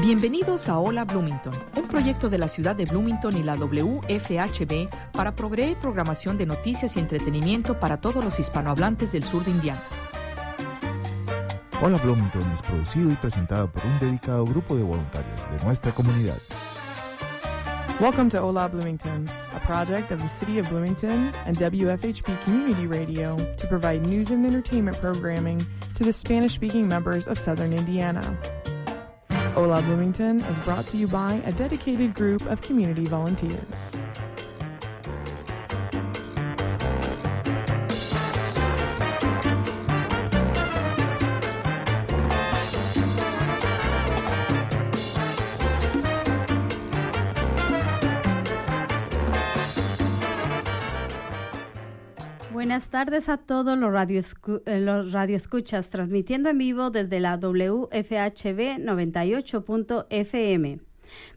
Bienvenidos a Hola Bloomington, un proyecto de la ciudad de Bloomington y la WFHB para proveer programación de noticias y entretenimiento para todos los hispanohablantes del sur de Indiana. Hola Bloomington es producido y presentado por un dedicado grupo de voluntarios de nuestra comunidad. Welcome to Hola Bloomington, a project of the City of Bloomington and WFHB Community Radio to provide news and entertainment programming to the Spanish speaking members of southern Indiana. Hola Bloomington is brought to you by a dedicated group of community volunteers. Buenas tardes a todos los radio, eh, los radioescuchas, transmitiendo en vivo desde la WFHB 98.fm.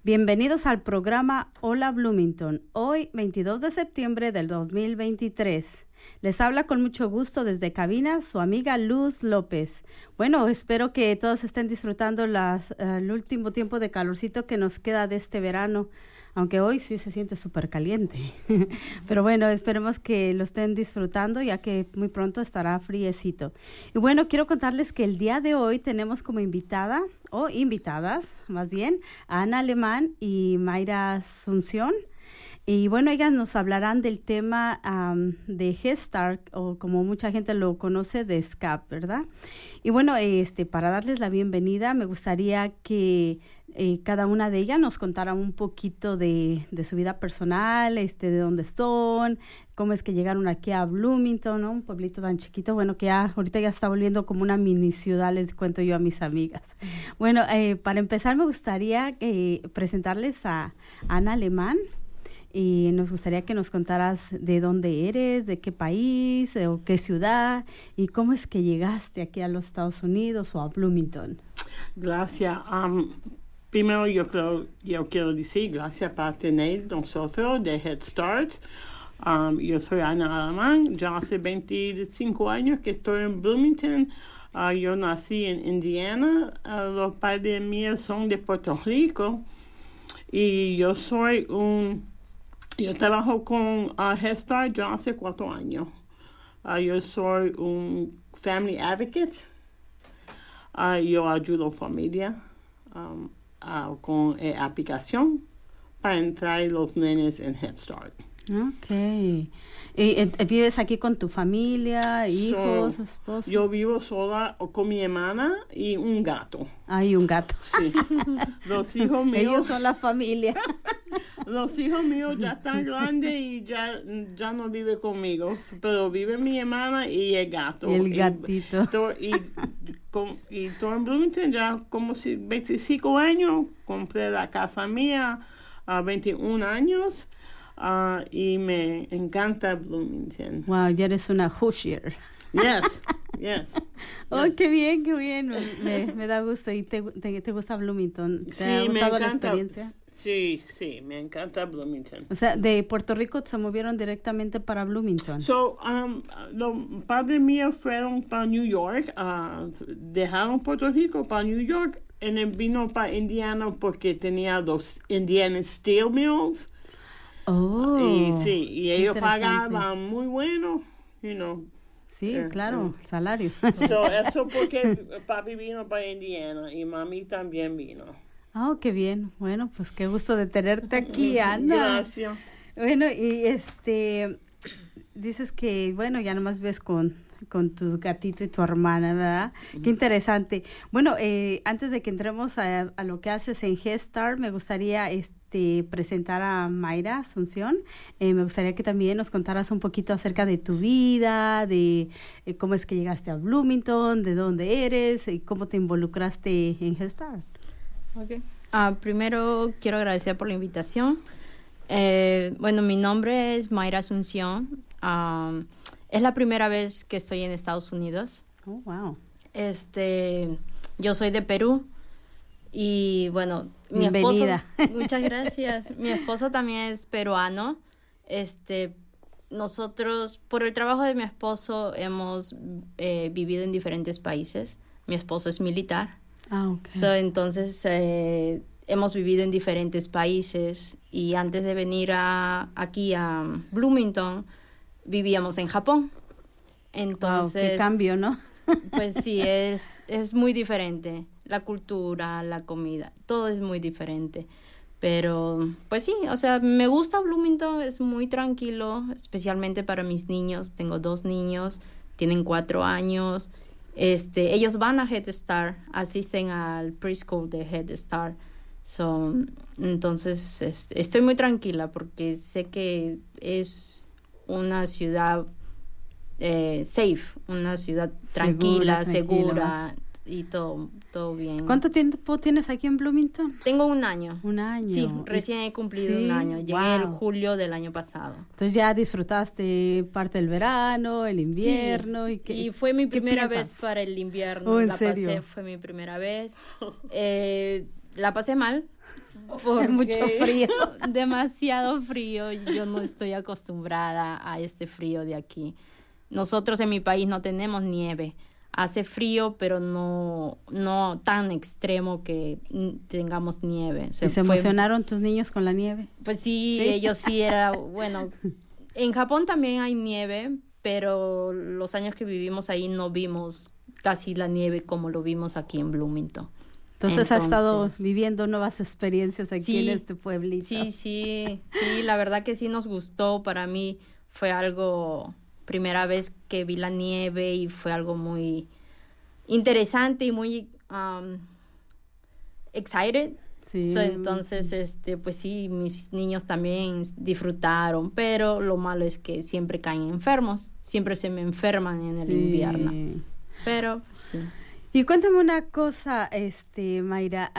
Bienvenidos al programa Hola Bloomington, hoy 22 de septiembre del 2023. Les habla con mucho gusto desde cabina su amiga Luz López. Bueno, espero que todos estén disfrutando las, uh, el último tiempo de calorcito que nos queda de este verano aunque hoy sí se siente súper caliente. Pero bueno, esperemos que lo estén disfrutando ya que muy pronto estará friecito. Y bueno, quiero contarles que el día de hoy tenemos como invitada, o invitadas más bien, a Ana Alemán y Mayra Asunción. Y bueno, ellas nos hablarán del tema um, de Gestart, o como mucha gente lo conoce, de SCAP, ¿verdad? Y bueno, este, para darles la bienvenida, me gustaría que eh, cada una de ellas nos contara un poquito de, de, su vida personal, este, de dónde son, cómo es que llegaron aquí a Bloomington, ¿no? Un pueblito tan chiquito, bueno, que ya ahorita ya está volviendo como una mini ciudad, les cuento yo a mis amigas. Bueno, eh, para empezar me gustaría eh, presentarles a Ana Alemán y nos gustaría que nos contaras de dónde eres, de qué país o qué ciudad y cómo es que llegaste aquí a los Estados Unidos o a Bloomington. Gracias. Primero yo, creo, yo quiero decir gracias por tener nosotros de Head Start. Yo soy Ana Alamán, ya hace 25 años que estoy en Bloomington. Uh, yo nací en Indiana, uh, los padres míos son de Puerto Rico y yo soy un yo trabajo con uh, Head Start ya hace cuatro años. Uh, yo soy un family advocate. Uh, yo ayudo a familia um, con eh, aplicación para entrar los nenes en Head Start. Ok. ¿Y, vives aquí con tu familia, hijos, So, esposo? Yo vivo sola con mi hermana y un gato. Hay un gato. Sí. Los hijos míos. Ellos son la familia. Los hijos míos ya están grandes y ya, ya no vive conmigo, pero vive mi hermana y el gato. Y el gatito. Y, y, con, y todo en Bloomington ya como si 25 años, compré la casa mía a 21 años. Uh, y me encanta Bloomington. Wow, ya eres una Hoosier. Yes, yes. Oh, yes. qué bien, qué bien. Me, me da gusto. ¿Y te, te, te, gusta Bloomington? ¿Te sí, ha gustado la experiencia? Sí, sí, me encanta Bloomington. O sea, de Puerto Rico se movieron directamente para Bloomington. So, um, los padres míos fueron para New York, uh, dejaron Puerto Rico para New York, y vino para Indiana porque tenía los Indiana Steel Mills. Oh, y sí, y ellos pagaban muy bueno, you know. Sí, eh, claro, eh. salario. So, eso porque papi vino para Indiana y mami también vino. Oh, qué bien. Bueno, pues qué gusto de tenerte aquí, Ana. Gracias. Bueno, y este, dices que, bueno, ya nomás ves con, con tu gatito y tu hermana, ¿verdad? Qué interesante. Bueno, eh, antes de que entremos a, a, lo que haces en Gestar, me gustaría este, presentar a Mayra Asunción. Eh, me gustaría que también nos contaras un poquito acerca de tu vida, de eh, cómo es que llegaste a Bloomington, de dónde eres y cómo te involucraste en Gestar. Okay. Uh, primero quiero agradecer por la invitación. Eh, bueno, mi nombre es Mayra Asunción. Um, es la primera vez que estoy en Estados Unidos. Oh, wow. Este, yo soy de Perú y bueno, mi Bienvenida. esposo, muchas gracias. mi esposo también es peruano. Este, nosotros, por el trabajo de mi esposo, hemos eh, vivido en diferentes países. Mi esposo es militar. Ah, ok. So, entonces eh, hemos vivido en diferentes países y antes de venir a, aquí a Bloomington vivíamos en Japón. Entonces, wow, qué cambio, ¿no? pues sí, es, es muy diferente. La cultura, la comida, todo es muy diferente. Pero, pues sí, o sea, me gusta Bloomington, es muy tranquilo, especialmente para mis niños. Tengo dos niños, tienen cuatro años. Este, ellos van a Head Start, asisten al preschool de Head Start. So, entonces, estoy muy tranquila porque sé que es una ciudad eh, safe, una ciudad tranquila, segura, segura y todo, todo bien. ¿Cuánto tiempo tienes aquí en Bloomington? Tengo un año. Un año. Sí, recién he cumplido un año. Llegué el julio del año pasado. Entonces ya disfrutaste parte del verano, el invierno. y, qué, y fue mi primera vez para el invierno. Oh, ¿en la serio? pasé, fue mi primera vez. Eh, la pasé mal. Porque mucho frío. demasiado frío. Yo no estoy acostumbrada a este frío de aquí. Nosotros en mi país no tenemos nieve. Hace frío, pero no, no tan extremo que tengamos nieve. ¿Y se fue... emocionaron tus niños con la nieve? Pues sí, ¿Sí? ellos sí era, bueno, en Japón también hay nieve, pero los años que vivimos ahí no vimos casi la nieve como lo vimos aquí en Bloomington. Entonces, Entonces ha estado viviendo nuevas experiencias aquí sí, en este pueblito. Sí, sí, sí, la verdad que sí nos gustó. Para mí fue algo primera vez que vi la nieve y fue algo muy interesante y muy um, excited. Sí. So, entonces, este, pues sí, mis niños también disfrutaron, pero lo malo es que siempre caen enfermos, siempre se me enferman en el Sí. invierno. Pero sí. Y cuéntame una cosa, este, Mayra,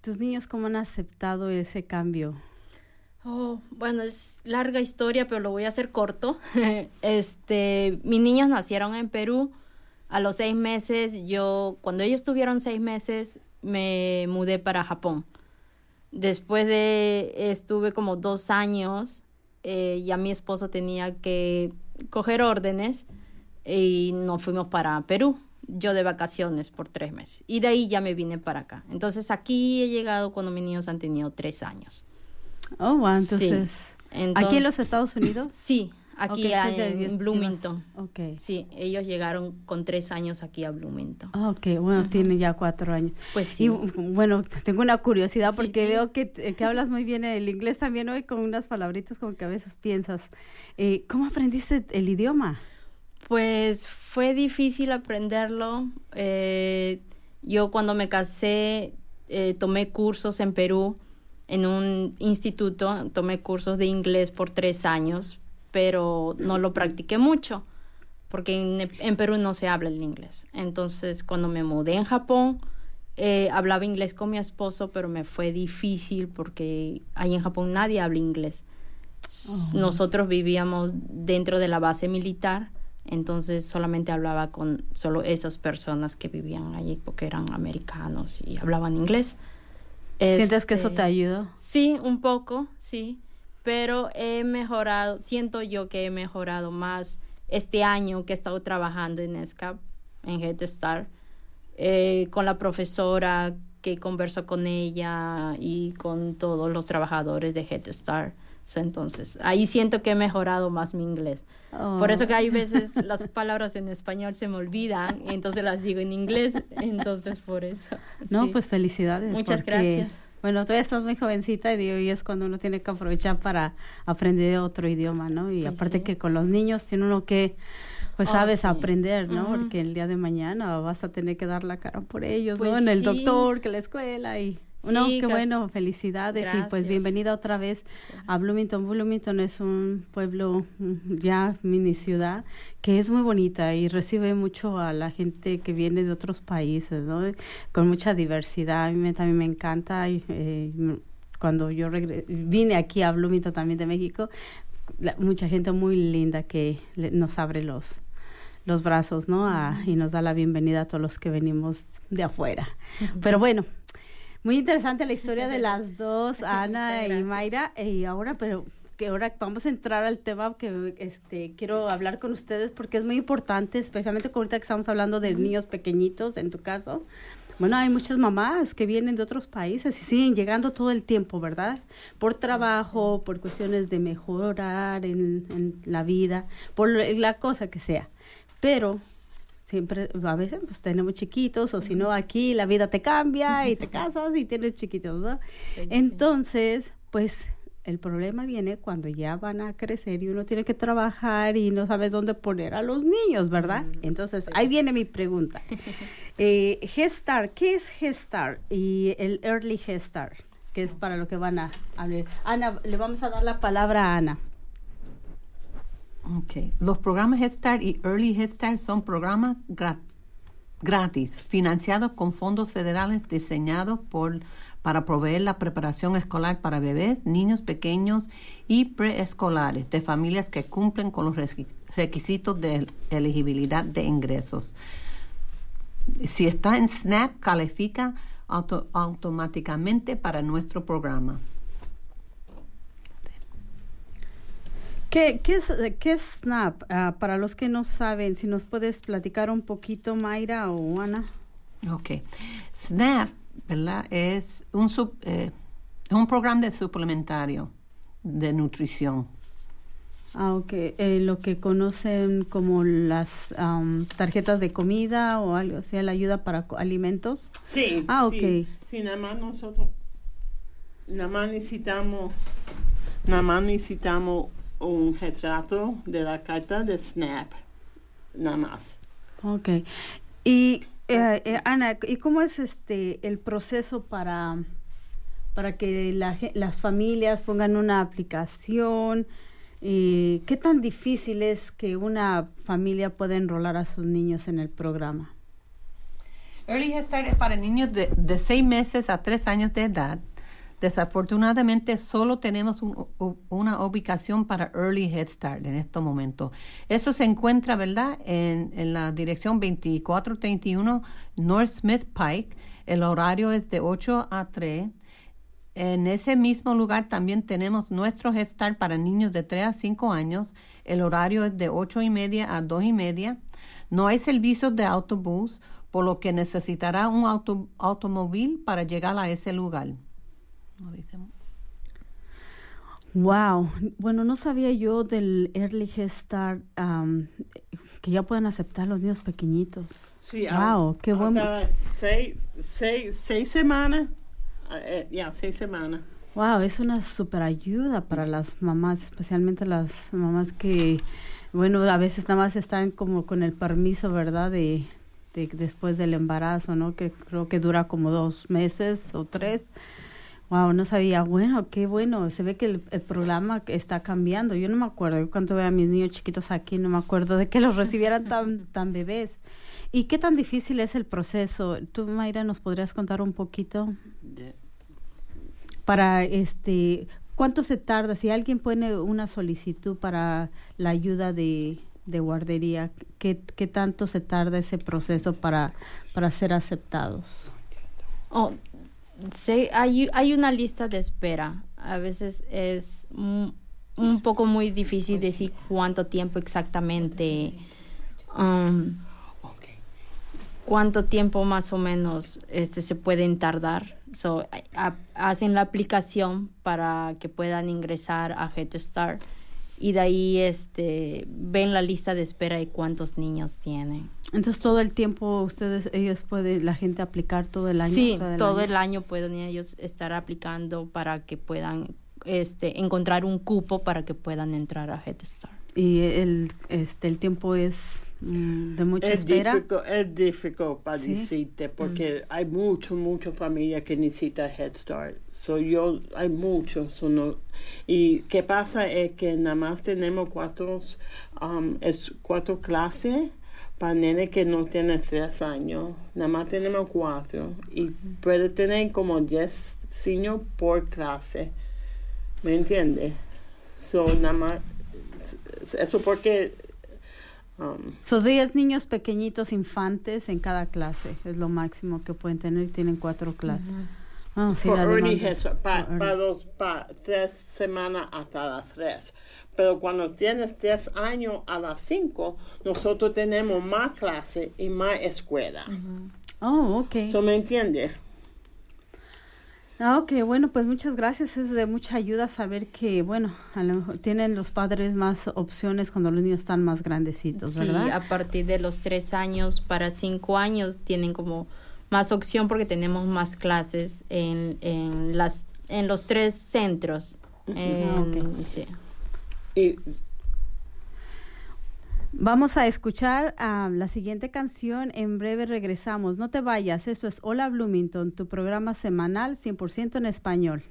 ¿tus niños cómo han aceptado ese cambio? Oh, bueno, es larga historia, pero lo voy a hacer corto. este, mis niños nacieron en Perú. A los seis meses, yo, cuando ellos tuvieron seis meses, me mudé para Japón. Después de, estuve como dos años, eh, ya mi esposo tenía que coger órdenes y nos fuimos para Perú. Yo de vacaciones por tres meses. Y de ahí ya me vine para acá. Entonces aquí he llegado cuando mis niños han tenido tres años. Oh, wow, Sí. entonces, Entonces- ¿aquí en los Estados Unidos? Sí, aquí Ok, a- entonces ya en Bloomington. Ok. Sí, ellos llegaron con tres años aquí a Bloomington. Ah, ok, bueno, tiene ya cuatro años. Pues sí. Y bueno, tengo una curiosidad Sí. porque veo que, que hablas muy bien el inglés también hoy con unas palabritas como que a veces piensas. Eh, ¿Cómo aprendiste el idioma? Pues fue difícil aprenderlo. Eh, yo cuando me casé eh, tomé cursos en Perú, en un instituto, tomé cursos de inglés por tres años, pero no lo practiqué mucho, porque en, en Perú no se habla el inglés. Entonces cuando me mudé en Japón, eh, hablaba inglés con mi esposo, pero me fue difícil porque ahí en Japón nadie habla inglés. Nosotros vivíamos dentro de la base militar, entonces solamente hablaba con solo esas personas que vivían allí porque eran americanos y hablaban inglés. ¿Sientes que eso Este, te ayudó? Sí, un poco, sí, pero he mejorado, siento yo que he mejorado más este año que he estado trabajando en ESCAP, en Head Start, eh, con la profesora que converso con ella y con todos los trabajadores de Head Start. Entonces, ahí siento que he mejorado más mi inglés. Por eso que hay veces las palabras en español se me olvidan y entonces las digo en inglés, entonces por eso. No, sí. pues felicidades. Muchas porque, gracias. Bueno, todavía estás muy jovencita y, digo, y es cuando uno tiene que aprovechar para aprender otro idioma, ¿no? Y Pues aparte sí. que con los niños tiene uno que, pues Oh, sabes, sí. aprender, ¿no? Porque el día de mañana vas a tener que dar la cara por ellos, ¿no? Pues En el sí. doctor, que la escuela y... No, Sí, qué bueno, felicidades y pues bienvenida otra vez a Bloomington. Bloomington es un pueblo mm, ya mini ciudad que es muy bonita y recibe mucho a la gente que viene de otros países, ¿no? Con mucha diversidad. A mí me- también me encanta. eh, cuando yo regre- vine aquí a Bloomington también de México, la- mucha gente muy linda que le- nos abre los los brazos, ¿no? A- y nos da la bienvenida a todos los que venimos de afuera. Pero bueno, muy interesante la historia de las dos, Ana y. Mayra. Y ahora, pero que ahora vamos a entrar al tema que este quiero hablar con ustedes porque es muy importante, especialmente ahorita que estamos hablando de niños pequeñitos, en tu caso. bueno, hay muchas mamás que vienen de otros países y siguen llegando todo el tiempo, ¿verdad? Por trabajo, por cuestiones de mejorar en, en la vida, por la cosa que sea. Pero siempre, a veces pues tenemos chiquitos o si no aquí la vida te cambia y te casas y tienes chiquitos, ¿no? Entonces, pues el problema viene cuando ya van a crecer y uno tiene que trabajar y no sabes dónde poner a los niños, ¿verdad? Entonces, ahí viene mi pregunta. Eh, Gestar, ¿qué es Gestar y el Early Gestar? Que es para lo que van a hablar. Ana, le vamos a dar la palabra a Ana. Okay. Los programas Head Start y Early Head Start son programas gratis, financiados con fondos federales diseñados por, para proveer la preparación escolar para bebés, niños pequeños y preescolares de familias que cumplen con los requisitos de elegibilidad de ingresos. Si está en SNAP, califica automáticamente para nuestro programa. ¿Qué, qué, es, qué es SNAP? Ah, para los que no saben, si nos puedes platicar un poquito, Mayra o Ana. Ok. SNAP, ¿verdad? Es un, sub, eh, un programa de suplementario de nutrición. Ah, ok. Eh, lo que conocen como las tarjetas de comida o algo, sea la ayuda para alimentos. Sí. Ah, ok. Sí, nada más nosotros, nada más necesitamos, nada más necesitamos un retrato de la carta de Snap, nada más. Ok. Y eh, eh, Ana, ¿y cómo es este el proceso para, para que las familias pongan una aplicación? ¿Y ¿Qué tan difícil es que una familia pueda enrolar a sus niños en el programa? Early Head Start es para niños de, de seis meses a tres años de edad Desafortunadamente, solo tenemos una ubicación para Early Head Start en estos momentos. Eso se encuentra, ¿verdad?, en, la dirección 2431 North Smith Pike. El horario es de 8 a 3. En ese mismo lugar también tenemos nuestro Head Start para niños de 3 a 5 años. El horario es de 8 y media a 2 y media. No hay servicios de autobús, por lo que necesitará un auto, automóvil para llegar a ese lugar. Wow, bueno, no sabía yo del Early Head Start que ya pueden aceptar los niños pequeñitos. Sí, wow, qué bueno. Seis, seis, seis semanas, eh, ya, seis semanas. Wow, es una super ayuda para las mamás, especialmente las mamás que, bueno, a veces nada más están como con el permiso, ¿verdad? De, de después del embarazo, ¿no? Que creo que dura como dos meses o tres. Wow, no sabía. Bueno, qué bueno. Se ve que el, programa está cambiando. Yo no me acuerdo. Yo cuando veo a mis niños chiquitos aquí, no me acuerdo de que los recibieran tan, tan bebés. ¿Y qué tan difícil es el proceso? ¿Tú, Mayra, nos podrías contar un poquito? Para este, ¿cuánto se tarda? Si alguien pone una solicitud para la ayuda de, de guardería, ¿qué, ¿qué tanto se tarda ese proceso para, para ser aceptados? Oh, Hay, hay una lista de espera. A veces es un, poco muy difícil decir cuánto tiempo exactamente, um, cuánto tiempo más o menos este, se pueden tardar. So, hacen la aplicación para que puedan ingresar a Head Start y de ahí este, ven la lista de espera y cuántos niños tienen. Entonces todo el tiempo ustedes, ellos pueden, la gente aplicar todo el año. Sí, todo, el, año. pueden ellos estar aplicando para que puedan este, encontrar un cupo para que puedan entrar a Head Start. Y el, este, el tiempo es mm, de mucha es espera. es difícil para decirte porque mm. hay mucho, mucha familia que necesita Head Start. So yo, hay muchos. Uno, y qué pasa es que nada más tenemos cuatro, um, es cuatro clases para nenes que no tienen tres años, nada más tenemos cuatro y puede tener como diez niños por clase, ¿me entiende? So, nada más, eso porque... Um, Son diez niños pequeñitos infantes en cada clase, es lo máximo que pueden tener y tienen cuatro clases. Ah, para dos, para tres semanas hasta las tres. Pero cuando tienes tres años a las cinco, nosotros tenemos más clases y más escuela. Oh, ok. ¿So me entiende? Ah, ok, bueno, pues muchas gracias. Es de mucha ayuda saber que, bueno, a lo mejor tienen los padres más opciones cuando los niños están más grandecitos, ¿verdad? Sí, a partir de los tres años para cinco años tienen como más opción porque tenemos más clases en, en las en los tres centros. En- sí. Y Vamos a escuchar ah, la siguiente canción. En breve regresamos. No te vayas. Esto es Hola Bloomington, tu programa semanal 100% en español.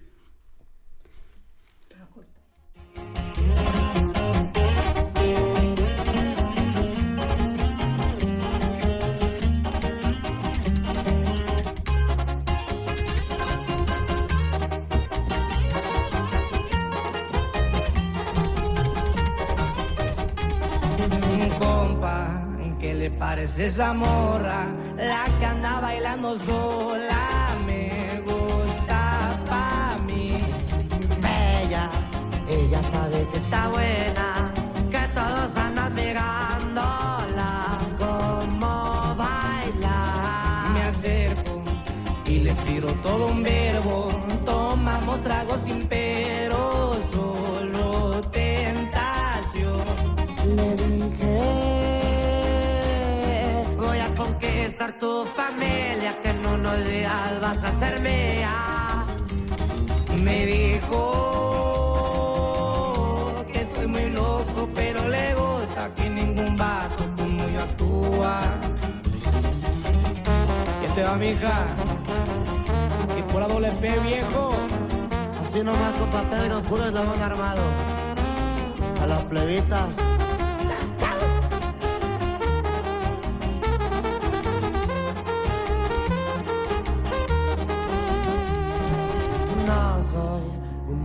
Parece esa morra? La que anda bailando sola me gusta pa' mí. Bella, ella sabe que está buena, días vas a ser mía. Me dijo que estoy muy loco, pero le gusta que ningún vato como yo actúa. ¿Quién te va, mija? Y por la doble P, viejo. Así nomás, compa Pedro, puro eslabón armado. A las plebitas.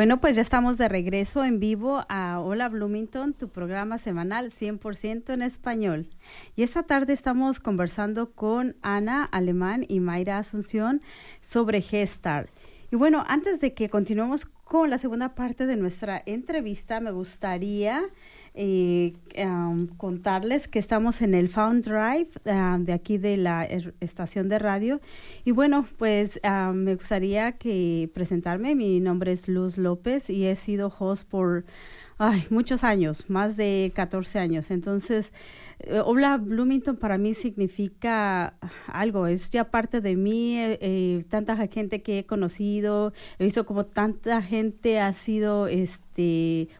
Bueno, pues ya estamos de regreso en vivo a Hola Bloomington, tu programa semanal 100% en español. Y esta tarde estamos conversando con Ana Alemán y Mayra Asunción sobre Gestar. Y bueno, antes de que continuemos con la segunda parte de nuestra entrevista, me gustaría eh, um, contarles que estamos en el Found Drive uh, de aquí de la er- estación de radio. Y bueno, pues uh, me gustaría que presentarme. Mi nombre es Luz López y he sido host por muchos años, más de 14 años. Entonces, eh, Hola Bloomington para mí significa algo, es ya parte de mí, eh, eh, tanta gente que he conocido, he visto como tanta gente ha sido, este,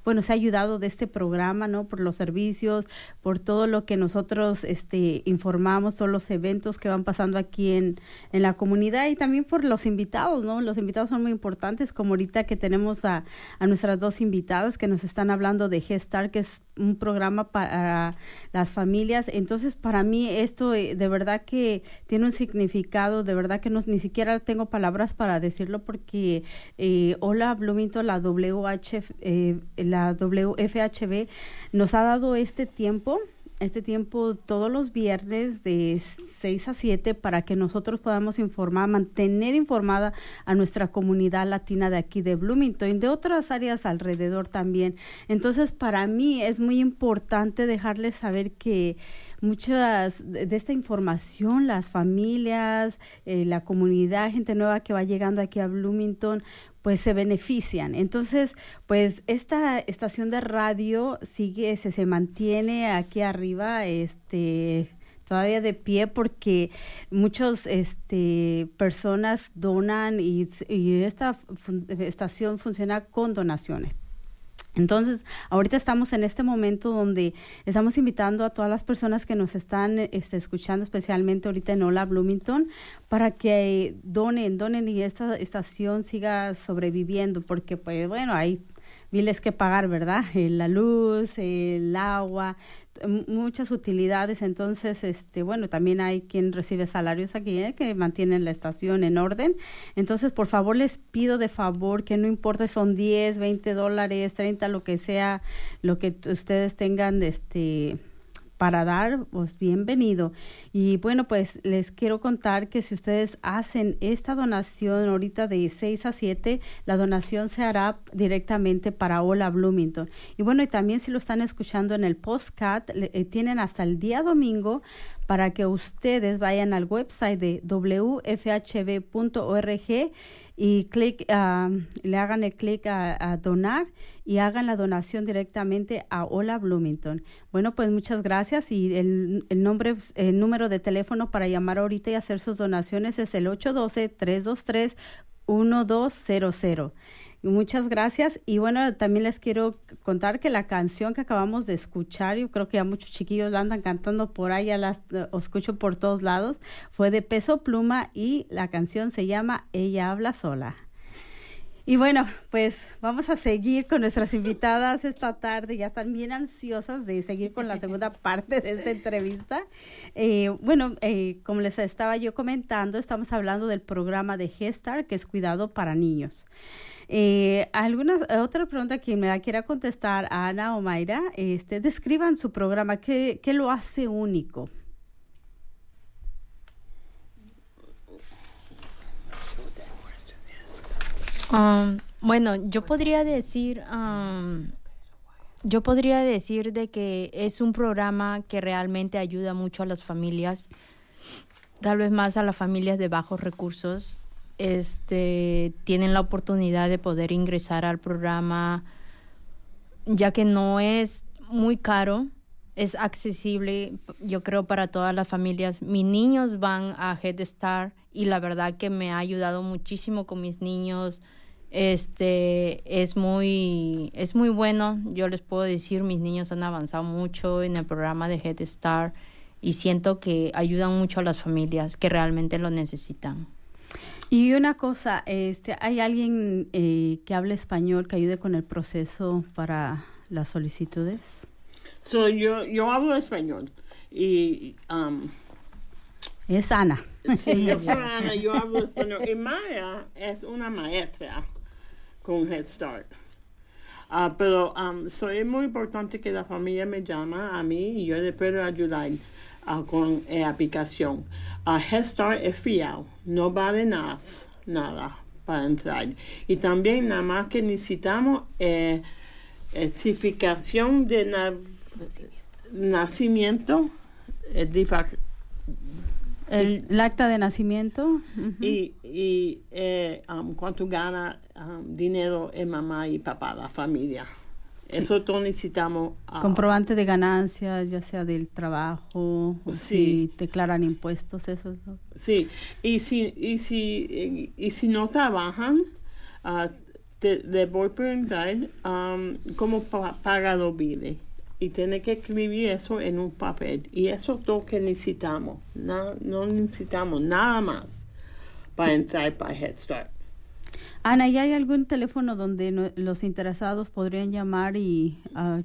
bueno, se ha ayudado de este programa, ¿no? Por los servicios, por todo lo que nosotros, este, informamos, todos los eventos que van pasando aquí en, en la comunidad y también por los invitados, ¿no? Los invitados son muy importantes, como ahorita que tenemos a, a nuestras dos invitadas que nos están hablando de Gestar, que es un programa para las familias. Entonces, para mí esto eh, de verdad que tiene un significado, de verdad que no, ni siquiera tengo palabras para decirlo porque eh, hola Bloomington, la WH, eh, la WFHB nos ha dado este tiempo este tiempo todos los viernes de 6 a 7 para que nosotros podamos informar, mantener informada a nuestra comunidad latina de aquí de Bloomington y de otras áreas alrededor también. Entonces, para mí es muy importante dejarles saber que muchas de esta información, las familias, eh, la comunidad, gente nueva que va llegando aquí a Bloomington, pues se benefician. Entonces, pues esta estación de radio sigue, se, se mantiene aquí arriba, este todavía de pie porque muchas este, personas donan y esta estación funciona con donaciones. Entonces, ahorita estamos en este momento donde estamos invitando a todas las personas que nos están este, escuchando, especialmente ahorita en Hola Bloomington, para que donen, donen y esta estación siga sobreviviendo, porque pues bueno, hay biles que pagar, ¿verdad? La luz, el agua, muchas utilidades. Entonces, este, bueno, también hay quien recibe salarios aquí ¿eh? que mantienen la estación en orden. Entonces, por favor, les pido de favor que no importa son 10, 20 dólares, 30, lo que sea, lo que ustedes tengan, este para dar, pues bienvenido. Y bueno, pues les quiero contar que si ustedes hacen esta donación ahorita de 6 a 7, la donación se hará directamente para Hola Bloomington. Y bueno, y también si lo están escuchando en el postcat, eh, tienen hasta el día domingo para que ustedes vayan al website de wfhb.org y clic, ah, le hagan el clic a, donar y hagan la donación directamente a Hola Bloomington. Bueno, pues muchas gracias y el, el, nombre, el número de teléfono para llamar ahorita y hacer sus donaciones es el 812-323-1200. Muchas gracias. Y bueno, también les quiero contar que la canción que acabamos de escuchar, yo creo que ya muchos chiquillos la andan cantando por ahí, ya las escucho por todos lados, fue de Peso Pluma y la canción se llama Ella habla sola. Y bueno, pues vamos a seguir con nuestras invitadas esta tarde. Ya están bien ansiosas de seguir con la segunda parte de esta entrevista. Eh, bueno, eh, como les estaba yo comentando, estamos hablando del programa de Gestar, que es cuidado para niños. Eh, ¿alguna otra pregunta que me quiera contestar Ana o Mayra? Este, describan su programa, ¿qué, qué lo hace único? Um, bueno, yo podría decir, um, yo podría decir de que es un programa que realmente ayuda mucho a las familias, tal vez más a las familias de bajos recursos, este, tienen la oportunidad de poder ingresar al programa, ya que no es muy caro, es accesible, yo creo, para todas las familias. Mis niños van a Head Start y la verdad que me ha ayudado muchísimo con mis niños. Este es muy, es muy bueno. Yo les puedo decir, mis niños han avanzado mucho en el programa de Head Start y siento que ayudan mucho a las familias que realmente lo necesitan. Y una cosa, este, ¿hay alguien eh, que hable español que ayude con el proceso para las solicitudes? So, yo, yo hablo español y... Um, es Ana. Sí, yo soy Ana, yo hablo español. Y Maya es una maestra con Head Start. Uh, pero um, soy muy importante que la familia me llama a mí y yo le puedo ayudar uh, con la aplicación. Uh, Head Start es fiel, no vale nada, nada para entrar. Y también nada más que necesitamos eh, certificación de nacimiento, el, acta de nacimiento y, y eh, um, cuánto gana um, dinero en mamá y papá, la familia. Eso todos necesitamos. Ah, Comprobante de ganancias, ya sea del trabajo, o si declaran impuestos, eso. Sí, y si, y si, y, si no trabajan, uh, te, le voy a preguntar um, cómo paga los biles. Y tiene que escribir eso en un papel. Y eso es todo que necesitamos. No, no necesitamos nada más para entrar para Head Start. Ana, ¿y hay algún teléfono donde los interesados podrían llamar y uh,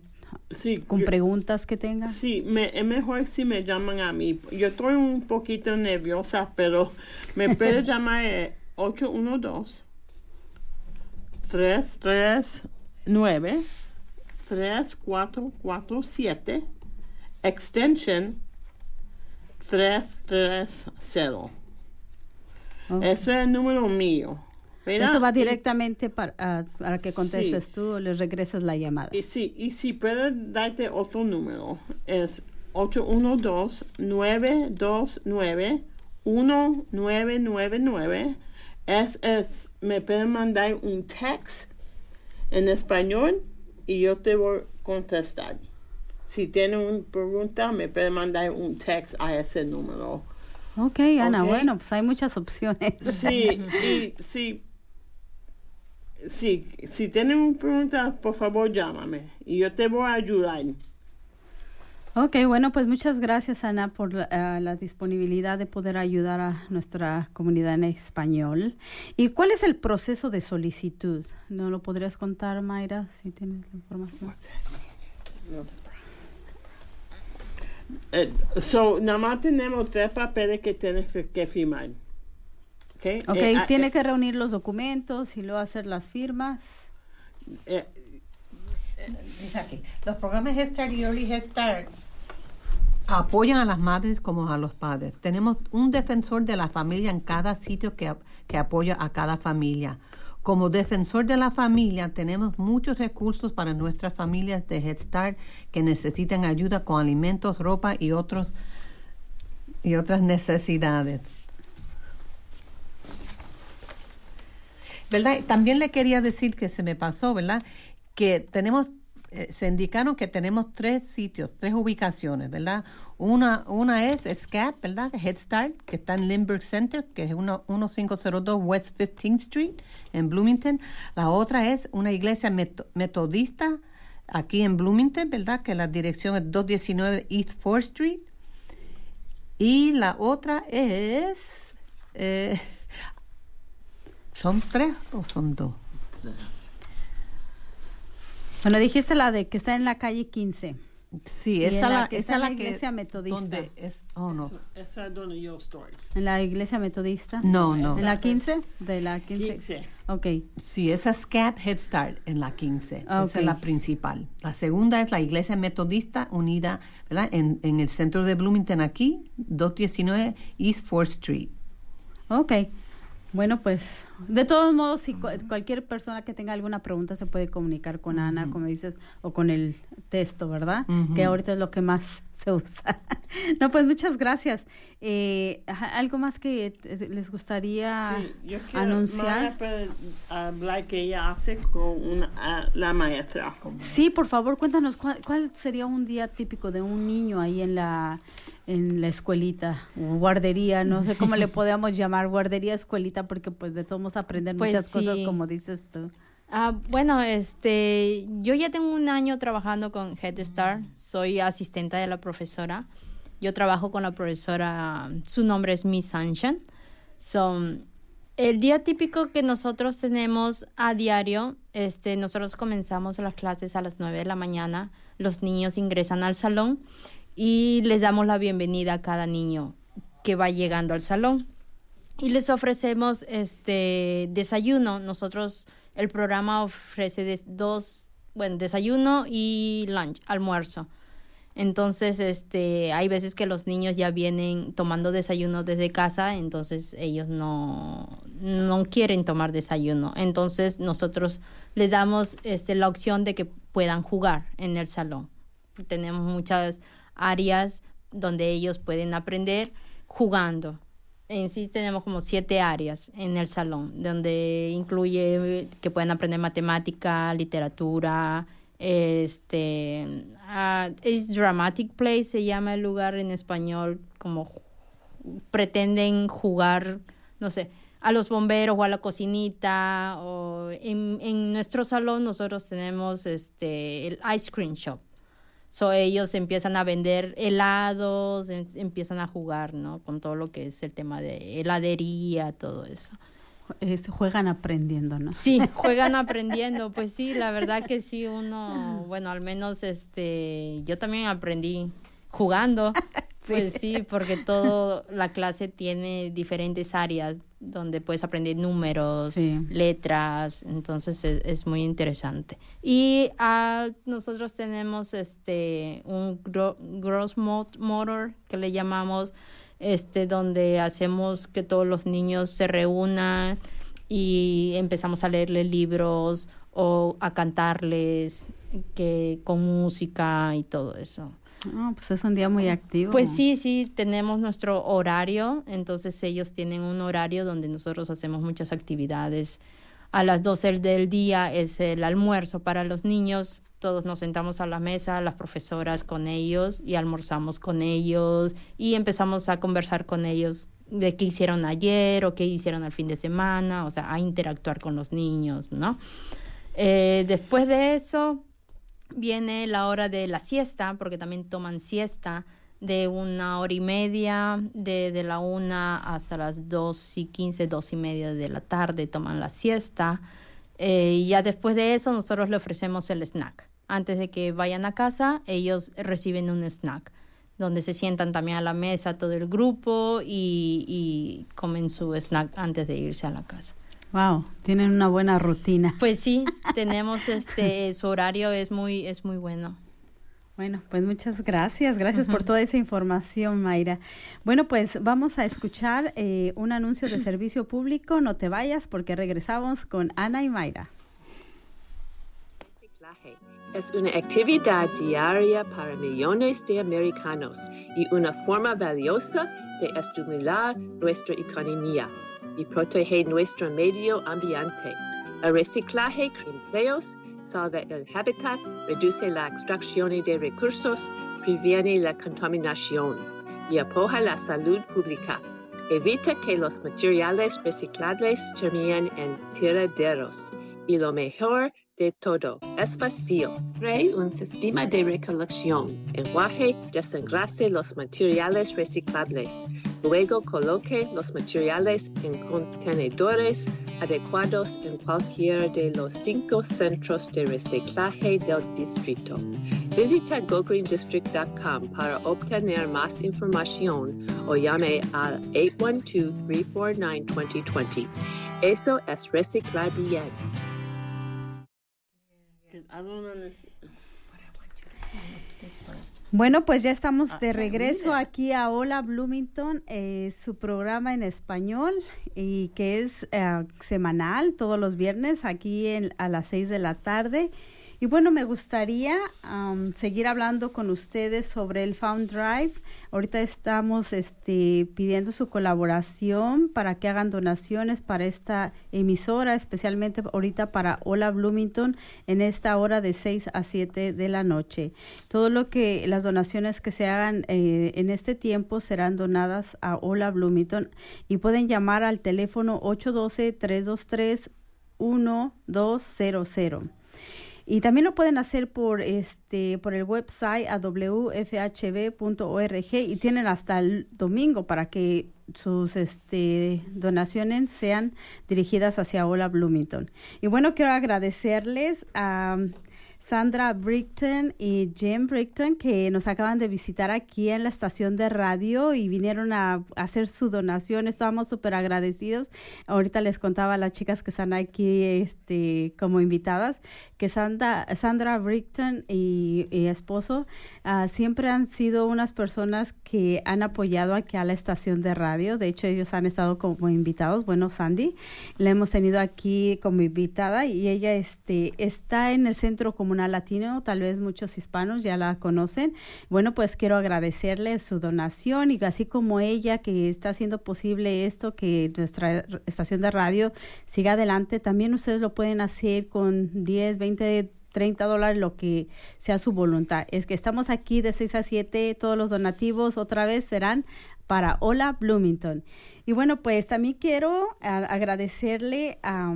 sí, con preguntas que tengan? Sí, me, es mejor si me llaman a mí. Yo estoy un poquito nerviosa, pero me puede llamar 812 339 3447 extension 330. Ok. Ese es el número mío. ¿Verdad? Eso va Y- directamente para, para que contestes Sí. tú o les regreses la llamada. Y sí, y si puedo darte otro número, es 812-929-1999. Es, es, me pueden mandar un text en español y yo te voy a contestar. Si tienen una pregunta, me pueden mandar un text a ese número. Ok, Ana, bueno, pues hay muchas opciones. Sí, y si, si, si tienen una pregunta, por favor llámame y yo te voy a ayudar. Ok, bueno, pues muchas gracias Ana por la, eh, la disponibilidad de poder ayudar a nuestra comunidad en español. ¿Y cuál es el proceso de solicitud? ¿No lo podrías contar, Mayra, si tienes la información? Eh, so, nada más tenemos tres papeles que tienes que firmar. Okay? Ok, Eh, ah, tiene eh, que reunir los documentos y luego hacer las firmas. eh, Dice aquí, los programas Head Start y Early Head Start apoyan a las madres como a los padres. Tenemos un defensor de la familia en cada sitio que, que apoya a cada familia. Como defensor de la familia, tenemos muchos recursos para nuestras familias de Head Start que necesitan ayuda con alimentos, ropa y otros y otras necesidades. También le quería decir que se me pasó, ¿verdad? Que tenemos, eh, se indicaron que tenemos tres sitios, tres ubicaciones, ¿verdad? Una, una es SCAP, ¿verdad? Head Start, que está en Lindbergh Center, que es uno- 1502 West 15th Street, en Bloomington. La otra es una iglesia meto- metodista, aquí en Bloomington, ¿verdad? Que la dirección es 219 East 4th Street. Y la otra es... eh, ¿Son tres o son dos? Bueno, dijiste la de que está en la calle 15. Sí, esa en la, la que esa está en la la que iglesia metodista. donde es, oh no, esa es donde yo estoy. ¿En la iglesia metodista? no, no. ¿En la 15? De la 15. 15. Ok. Sí, esa es Scap Head Start en la 15. Ah, Esa es la principal. La segunda es la Iglesia Metodista Unida, ¿verdad? En, en el centro de Bloomington aquí, 219 East 4th Street. Ok. Bueno, pues, de todos modos, si cu- cualquier persona que tenga alguna pregunta se puede comunicar con Ana, como dices, o con el texto, ¿verdad? Que ahorita es lo que más se usa. no, pues muchas gracias. Eh, ¿Algo más que les gustaría Sí, yo quiero anunciar? Hablar que ella hace con una, la maestra. Sí, por favor, cuéntanos cuál, cuál sería un día típico de un niño ahí en la en la escuelita o guardería, no sé cómo le podemos llamar, guardería, escuelita, porque pues de todos modos aprender Pues muchas cosas como dices tú. Ah, bueno, este, yo ya tengo un año trabajando con Head Start. Soy asistente de la profesora. Yo trabajo con la profesora, su nombre es Miss Sunshine. Son el día típico que nosotros tenemos a diario, este, nosotros comenzamos las clases a las 9 de la mañana. Los niños ingresan al salón y les damos la bienvenida a cada niño que va llegando al salón y les ofrecemos este desayuno. Nosotros el programa ofrece dos, bueno, desayuno y lunch, almuerzo. Entonces, este, hay veces que los niños ya vienen tomando desayuno desde casa, entonces ellos no, no quieren tomar desayuno. Entonces, nosotros les damos este, la opción de que puedan jugar en el salón. Tenemos muchas áreas donde ellos pueden aprender jugando. En sí tenemos como siete áreas en el salón, donde incluye que pueden aprender matemática, literatura, este, ah, es dramatic play, se llama el lugar en español, como pretenden jugar, no sé, a los bomberos o a la cocinita, o en, en nuestro salón nosotros tenemos este, el ice cream shop. So ellos empiezan a vender helados, em- empiezan a jugar, ¿no? Con todo lo que es el tema de heladería, todo eso. Este, juegan aprendiendo, ¿no? Sí, juegan aprendiendo, pues sí, la verdad que sí, uno, bueno, al menos este, yo también aprendí jugando. Pues sí, porque todo la clase tiene diferentes áreas donde puedes aprender números, Sí. letras, entonces es, es muy interesante. Y ah, nosotros tenemos este un gro- gross mo- motor que le llamamos este donde hacemos que todos los niños se reúnan y empezamos a leerles libros o a cantarles que con música y todo eso. Ah, pues es un día muy activo. Pues sí, sí, tenemos nuestro horario, entonces ellos tienen un horario donde nosotros hacemos muchas actividades. A las 12 del día es el almuerzo para los niños, todos nos sentamos a la mesa, las profesoras con ellos y almorzamos con ellos y empezamos a conversar con ellos de qué hicieron ayer o qué hicieron el fin de semana, o sea, a interactuar con los niños, ¿no? Eh, después de eso, viene la hora de la siesta, porque también toman siesta de una hora y media, de, de la una hasta las dos y quince, dos y media de la tarde toman la siesta. Eh, y ya después de eso nosotros le ofrecemos el snack. Antes de que vayan a casa, ellos reciben un snack, donde se sientan también a la mesa todo el grupo y, y comen su snack antes de irse a la casa. Wow, tienen una buena rutina. Pues sí, tenemos este, su horario es muy, es muy bueno. Bueno, pues muchas gracias. Gracias por toda esa información, Mayra. Bueno, pues vamos a escuchar eh, un anuncio de servicio público. No te vayas porque regresamos con Ana y Mayra. Es una actividad diaria para millones de americanos y una forma valiosa de estimular nuestra economía y proteger nuestro medio ambiente. El reciclaje crea empleos, salva el hábitat, reduce la extracción de recursos, previene la contaminación y apoya la salud pública. Evita que los materiales reciclables terminen en tiraderos. Y lo mejor de todo, es fácil. Cree un sistema de recolección. Enjuague, desengrase los materiales reciclables. Luego coloque los materiales en contenedores adecuados en cualquiera de los cinco centros de reciclaje del distrito. Visita gogreendistrict.com para obtener más información o llame al 812-349-2020. Eso es reciclar bien. I don't understand. Bueno, pues ya estamos de regreso aquí a Hola Bloomington, eh, su programa en español y que es eh, semanal todos los viernes aquí en- a las seis de la tarde. Y bueno, me gustaría am, seguir hablando con ustedes sobre el Found Drive. Ahorita estamos este, pidiendo su colaboración para que hagan donaciones para esta emisora, especialmente ahorita para Hola Bloomington en esta hora de 6 a 7 de la noche. Todo lo que las donaciones que se hagan eh, en este tiempo serán donadas a Hola Bloomington y pueden llamar al teléfono 812-323-1200. Y también lo pueden hacer por este por el website a wfhb.org y tienen hasta el domingo para que sus este donaciones sean dirigidas hacia Hola Bloomington. Y bueno, quiero agradecerles a Sandra Brickton y Jim Brickton que nos acaban de visitar aquí en la estación de radio y vinieron a hacer su donación. Estábamos súper agradecidos. Ahorita les contaba a las chicas que están aquí este, como invitadas que Sandra, Sandra Brickton y, y esposo ah, siempre han sido unas personas que han apoyado aquí a la estación de radio. De hecho, ellos han estado como invitados. Bueno, Sandy, la hemos tenido aquí como invitada y ella este, está en el Centro Latino. Tal vez muchos hispanos ya la conocen. Bueno, pues quiero agradecerle su donación y así como ella que está haciendo posible esto, que nuestra estación de radio siga adelante, también ustedes lo pueden hacer con 10, 20 30 dólares, lo que sea su voluntad. Es que estamos aquí de 6 a 7, todos los donativos otra vez serán para Hola Bloomington. Y bueno, pues también quiero agradecerle a,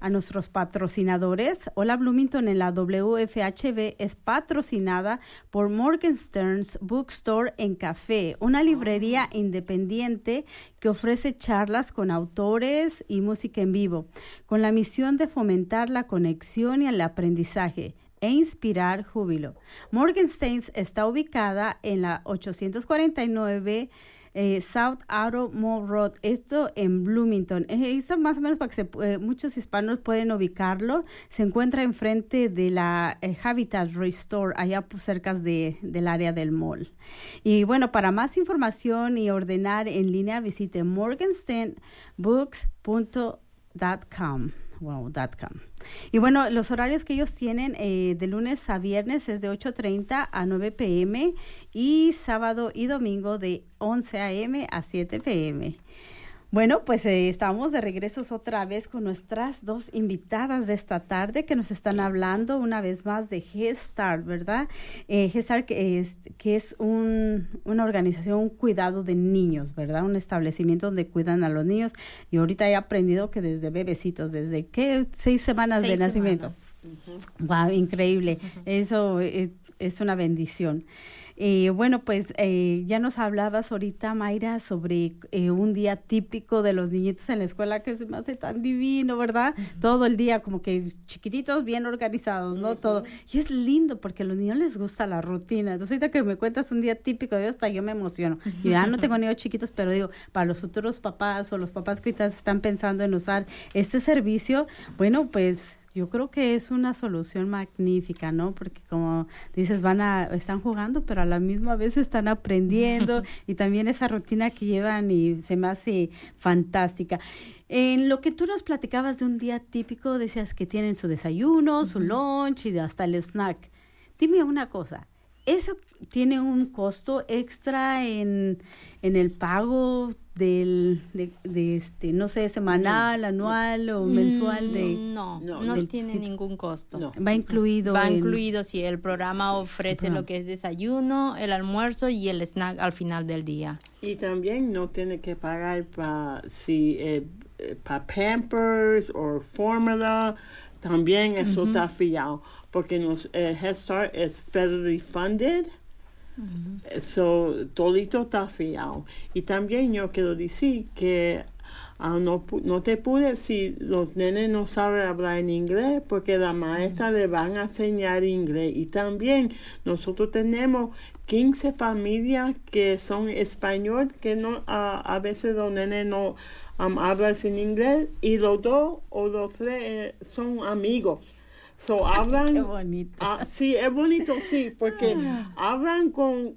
a nuestros patrocinadores. Hola Bloomington en la WFHB es patrocinada por Morgan Stearns Bookstore en Café, una librería independiente que ofrece charlas con autores y música en vivo, con la misión de fomentar la conexión y el aprendizaje. e inspirar júbilo. Morgenstein está ubicada en la 849 eh, South Automall Road, esto en Bloomington. Esto más o menos para que se, eh, muchos hispanos pueden ubicarlo. Se encuentra enfrente de la eh, Habitat Restore, allá pues, cerca de, del área del mall. Y bueno, para más información y ordenar en línea, visite morganstanbooks.com. Wow.com. Y bueno, los horarios que ellos tienen eh, de lunes a viernes es de 8.30 a 9 pm y sábado y domingo de 11 am a 7 pm. Bueno, pues eh, estamos de regreso otra vez con nuestras dos invitadas de esta tarde que nos están hablando una vez más de G-Start, ¿verdad? Eh, G-Start que es, que es un, una organización, un cuidado de niños, ¿verdad? Un establecimiento donde cuidan a los niños. Y ahorita he aprendido que desde bebecitos, desde que seis semanas Seis de nacimiento. semanas. Wow, increíble. Eso es, es una bendición. Eh, bueno, pues eh, ya nos hablabas ahorita, Mayra, sobre eh, un día típico de los niñitos en la escuela que se me hace tan divino, ¿verdad? Todo el día como que chiquititos, bien organizados, ¿no? Todo. Y es lindo porque a los niños les gusta la rutina. Entonces, ahorita que me cuentas un día típico de hasta yo me emociono. Y ya no tengo niños chiquitos, pero digo, para los futuros papás o los papás que ahorita están pensando en usar este servicio, bueno, pues yo creo que es una solución magnífica, ¿no? Porque como dices, van a, están jugando, pero a la misma vez están aprendiendo y también esa rutina que llevan y se me hace fantástica. En lo que tú nos platicabas de un día típico, decías que tienen su desayuno, su lunch y hasta el snack. Dime una cosa, ¿eso tiene un costo extra en, en el pago del, de, de este, no sé, semanal, anual o mensual de... Mm, No, No, no, del tiene ningún costo. No. Va incluido Va en- incluido si el programa ofrece programa. lo que es desayuno, el almuerzo y el snack al final del día. Y también no tiene que pagar para si eh, para Pampers o Formula, también eso está afiliado, porque nos, Head Start es federally funded, eso todito está afiliado. Y también yo quiero decir que ah, no, no te pude si los nenes no saben hablar en inglés, porque la maestra le van a enseñar inglés. Y también nosotros tenemos 15 familias que son español, que no ah, a veces los nenes no um, hablan en inglés, y los dos o los tres eh, son amigos. So, hablan Qué bonito. Ah, sí, es bonito, sí, porque hablan con,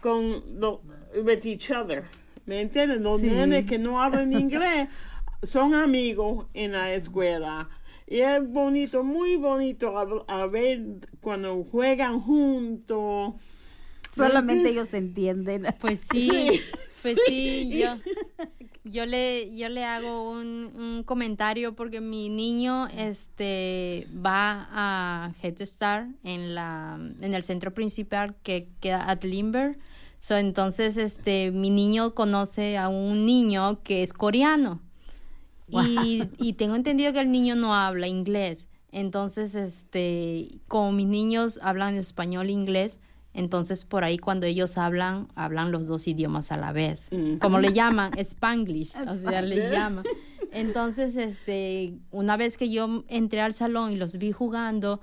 con lo, with each other. ¿Me entiendes? Los Sí. nenes que no hablan inglés son amigos en la escuela. Y es bonito, muy bonito a, a ver cuando juegan juntos. Solamente ellos entienden. Pues sí, pues sí, yo, yo le, yo le hago un, un comentario porque mi niño este va a Head Start en la en el centro principal que queda at Limber. So, entonces este mi niño conoce a un niño que es coreano. Y, y tengo entendido que el niño no habla inglés. Entonces, este, como mis niños hablan español e inglés, entonces por ahí cuando ellos hablan, hablan los dos idiomas a la vez. Mm. Como le llaman, Spanglish, o sea, le llaman. Entonces, este, una vez que yo entré al salón y los vi jugando,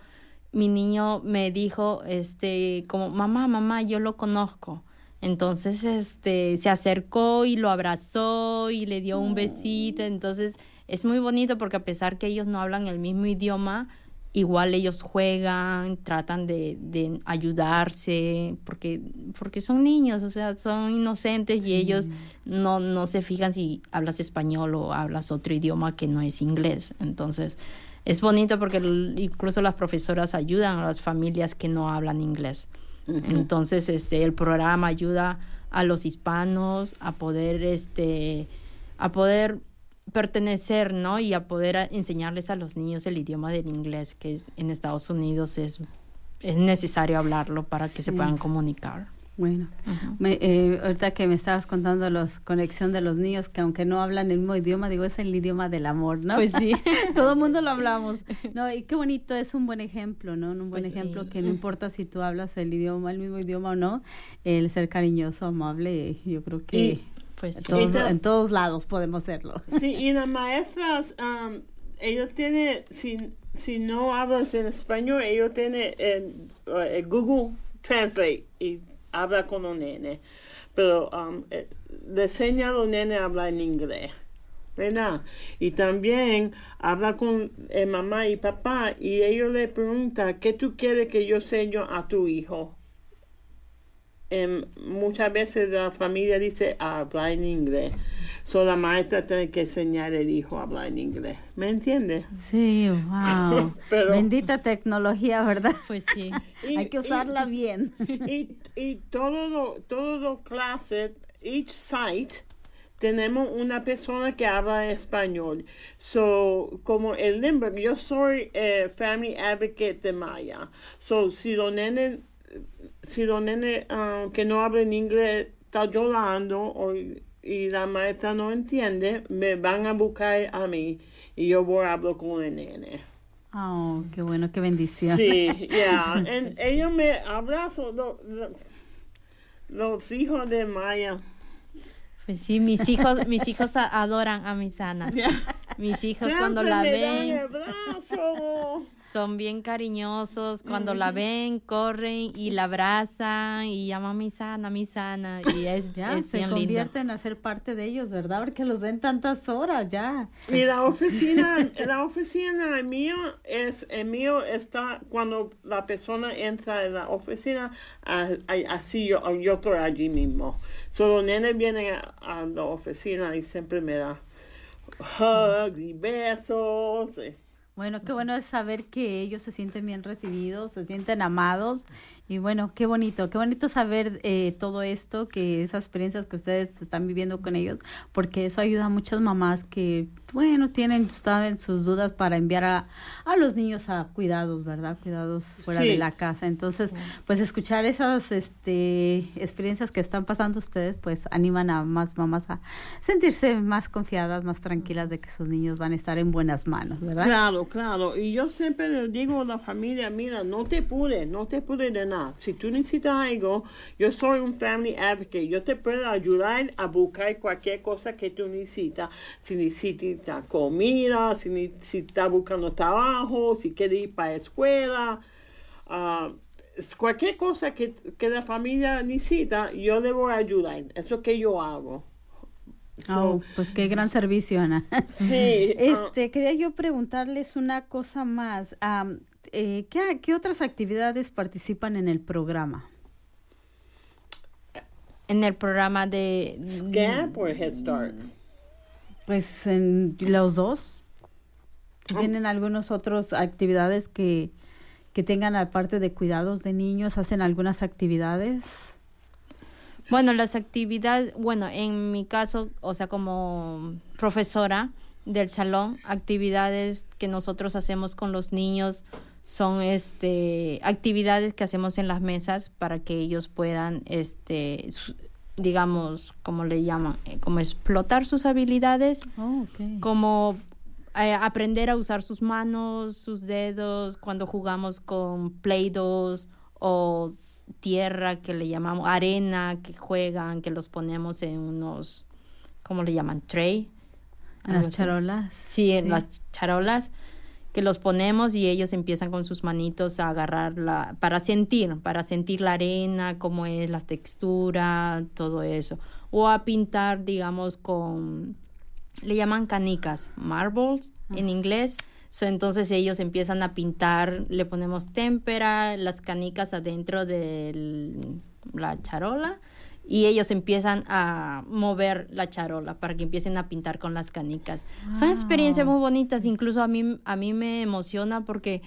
mi niño me dijo, este, como, mamá, mamá, yo lo conozco. Entonces, este, se acercó y lo abrazó y le dio un besito. Entonces, es muy bonito porque a pesar que ellos no hablan el mismo idioma, igual ellos juegan, tratan de, de ayudarse, porque, porque son niños, o sea, son inocentes y ellos no, no se fijan si hablas español o hablas otro idioma que no es inglés. Entonces, es bonito porque incluso las profesoras ayudan a las familias que no hablan inglés. Entonces, este, el programa ayuda a los hispanos a poder, este, a poder pertenecer, ¿no? Y a poder a- enseñarles a los niños el idioma del inglés, que es- en Estados Unidos es, es necesario hablarlo para que se puedan comunicar. Bueno, me- eh, ahorita que me estabas contando la conexión de los niños, que aunque no hablan el mismo idioma, digo, es el idioma del amor, ¿no? Pues sí. Todo el mundo lo hablamos. No, y qué bonito, es un buen ejemplo, ¿no? Un buen Pues ejemplo sí. que no importa si tú hablas el idioma, el mismo idioma o no, el ser cariñoso, amable, yo creo que Y- Pues en sí. todos, Y ta- en todos lados podemos serlo. Sí, y las maestras, um, ellos tienen, si, si no hablas en español, ellos tienen eh, Google Translate y habla con los nenes. Pero um, eh, le enseña a los nenes a hablar en inglés. ¿verdad? Y también habla con eh, mamá y papá y ellos le preguntan, ¿qué tú quieres que yo enseño a tu hijo? Em, muchas veces la familia dice hablar en inglés. So la maestra tiene que enseñar al hijo a hablar en inglés. ¿Me entiendes? Sí, wow. Pero- Bendita tecnología, ¿verdad? Pues sí. Y- Hay que usarla y- bien. Y, y todos los todos los clases, each site, tenemos una persona que habla español. So, como el Limburg, yo soy eh, Family Advocate de Maya. So, si los nenes, si los nenes ah, que no hablan inglés están llorando o, y la maestra no entiende, me van a buscar a mí y yo voy a hablar con el nene. Oh, qué bueno, qué bendición. Sí, ya. En- Ellos me abrazan, lo- lo- los hijos de Maya. Pues sí, mis hijos, mis hijos adoran a mi sana. Mis hijos cuando la me dan ven el brazo. Son bien cariñosos, cuando la ven corren y la abrazan y llaman mi sana, mi sana y es, Ya, es se bien lindo. convierten a ser parte de ellos, ¿verdad? Porque los ven tantas horas ya. Y la oficina, la oficina mía es, el mío está cuando la persona entra en la oficina, así yo, yo estoy allí mismo. So, los nenes vienen a, a la oficina y siempre me dan hugs y besos. Bueno, qué bueno es saber que ellos se sienten bien recibidos, se sienten amados y bueno, qué bonito, qué bonito saber eh, todo esto, que esas experiencias que ustedes están viviendo con ellos, porque eso ayuda a muchas mamás que, bueno, tienen, saben, sus dudas para enviar a, a los niños a cuidados, ¿verdad? Cuidados fuera Sí. de la casa. Entonces, pues escuchar esas este, experiencias que están pasando ustedes, pues animan a más mamás a sentirse más confiadas, más tranquilas de que sus niños van a estar en buenas manos, ¿verdad? Claro, claro. Y yo siempre le digo a la familia, mira, no te apures, no te apures de nada. Si tú necesitas algo, yo soy un family advocate. Yo te puedo ayudar a buscar cualquier cosa que tú necesitas. Si necesitas comida, si, si estás buscando trabajo, si quieres ir para la escuela. es cualquier cosa que, que la familia necesita, yo le voy a ayudar. Eso es que yo hago. So, Oh, pues qué gran servicio, Ana. Sí, ah. Este, quería yo preguntarles una cosa más. Eh, ¿qué, qué otras actividades participan en el programa? En el programa de SCAP o Head Start. Pues en los dos. Si Oh. tienen algunas otras actividades que, que tengan aparte de cuidados de niños, hacen algunas actividades. Bueno, las actividades, bueno, en mi caso, o sea, como profesora del salón, actividades que nosotros hacemos con los niños son este actividades que hacemos en las mesas para que ellos puedan este digamos, como le llaman, Eh, como explotar sus habilidades, Oh, como eh, aprender a usar sus manos, sus dedos, cuando jugamos con Play-Dohs o tierra que le llamamos arena, que juegan, que los ponemos en unos, ¿cómo le llaman? Tray. En las charolas. Sí, en Sí. las charolas que los ponemos y ellos empiezan con sus manitos a agarrarla para sentir, para sentir la arena, cómo es la textura, todo eso. O a pintar, digamos, con, le llaman canicas, marbles en inglés. So, entonces ellos empiezan a pintar, le ponemos témpera, las canicas adentro de la charola y ellos empiezan a mover la charola para que empiecen a pintar con las canicas. Son experiencias muy bonitas, incluso a mí, a mí me emociona porque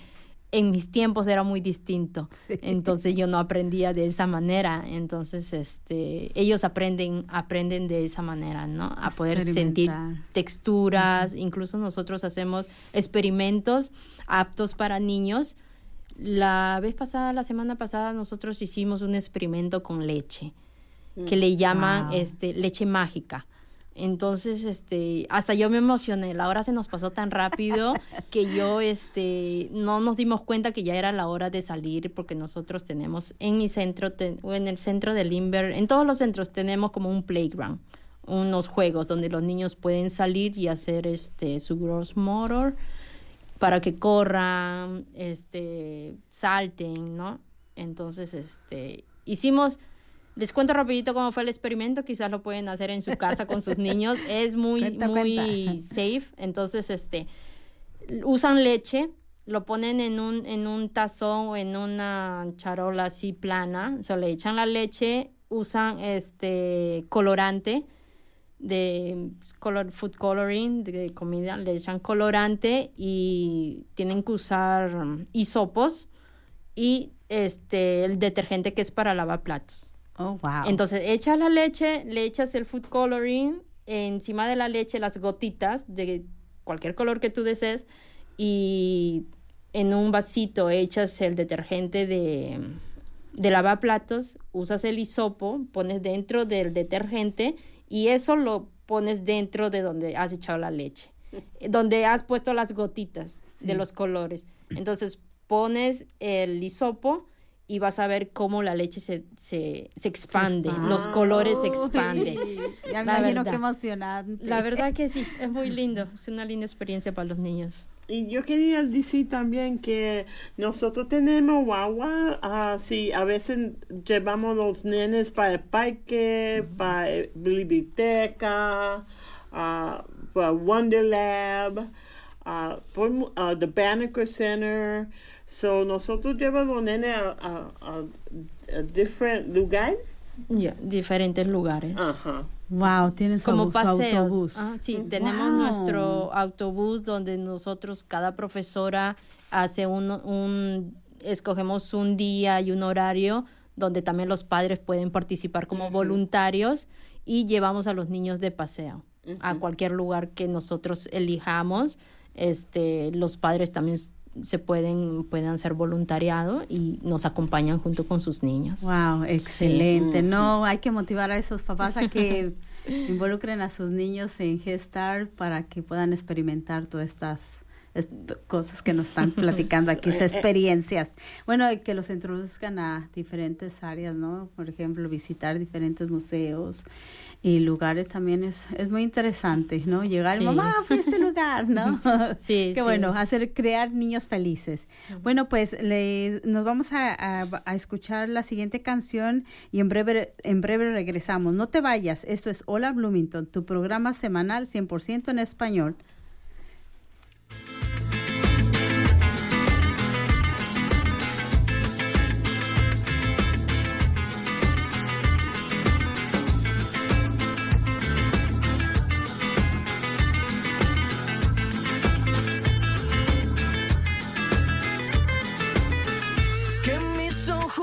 en mis tiempos era muy distinto. Entonces yo no aprendía de esa manera. Entonces, este, ellos aprenden, aprenden de esa manera, ¿no? A poder sentir texturas. Incluso nosotros hacemos experimentos aptos para niños. La vez pasada, la semana pasada, nosotros hicimos un experimento con leche, que le llaman Wow. este, leche mágica. Entonces, este, hasta yo me emocioné. La hora se nos pasó tan rápido que yo, este, no nos dimos cuenta que ya era la hora de salir porque nosotros tenemos en mi centro, o en el centro de Limber, en todos los centros tenemos como un playground, unos juegos donde los niños pueden salir y hacer este su gross motor para que corran, este, salten, ¿no? Entonces, este, hicimos, les cuento rapidito cómo fue el experimento, quizás lo pueden hacer en su casa con sus niños, es muy, Cuenta, muy cuenta. safe, entonces, este, usan leche, lo ponen en un, en un tazón o en una charola así plana, o sea, le echan la leche, usan este colorante de pues, color, food coloring, de comida, le echan colorante y tienen que usar hisopos y este el detergente que es para lavar platos. Oh, wow. Entonces, echas la leche, le echas el food coloring, encima de la leche las gotitas de cualquier color que tú desees y en un vasito echas el detergente de, de lavar platos, usas el hisopo, pones dentro del detergente y eso lo pones dentro de donde has echado la leche, donde has puesto las gotitas de Sí. los colores. Entonces pones el hisopo y vas a ver cómo la leche se, se, se expande, los colores se expanden. Ya me La imagino verdad. qué emocionante. La verdad que sí, es muy lindo, es una linda experiencia para los niños. Y yo quería decir también que nosotros tenemos guagua, ah, sí, a veces llevamos los nenes para el parque, para la biblioteca, ah, para Wonder Lab, ah, por ah, the Banneker Center. So nosotros llevamos los nenes a, a, a, a different lugar. Diferentes lugares. Ajá. Wow, tienen su, Como su paseos. autobús. Ah, sí, tenemos Wow. nuestro autobús donde nosotros, cada profesora hace un, un, escogemos un día y un horario donde también los padres pueden participar como voluntarios y llevamos a los niños de paseo a cualquier lugar que nosotros elijamos. Este, los padres también se pueden, pueden hacer voluntariado y nos acompañan junto con sus niños. Wow, excelente. No, hay que motivar a esos papás a que involucren a sus niños en Gestar para que puedan experimentar todas estas es- cosas que nos están platicando aquí, esas experiencias. Bueno, que los introduzcan a diferentes áreas, ¿no? Por ejemplo, visitar diferentes museos y lugares también es, es muy interesante, ¿no? Llegar, Sí. mamá, fui a este lugar, ¿no? Sí, Qué sí. bueno, hacer crear niños felices. Bueno, pues le, nos vamos a, a- a escuchar la siguiente canción y en breve, en breve regresamos. No te vayas, esto es Hola Bloomington, tu programa semanal 100% en español.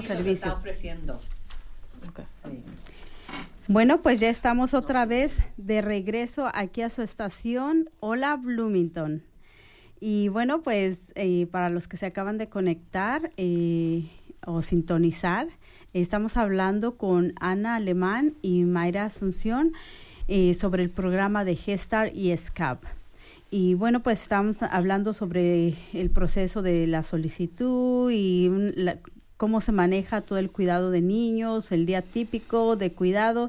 Otro servicio. Está ofreciendo. Sí. Bueno, pues ya estamos otra vez de regreso aquí a su estación. Hola Bloomington. Y bueno, pues eh, para los que se acaban de conectar eh, o sintonizar, estamos hablando con Ana Alemán y Mayra Asunción eh, sobre el programa de Gestar y SCAP. Y bueno, pues estamos hablando sobre el proceso de la solicitud y un- la- cómo se maneja todo el cuidado de niños, el día típico de cuidado.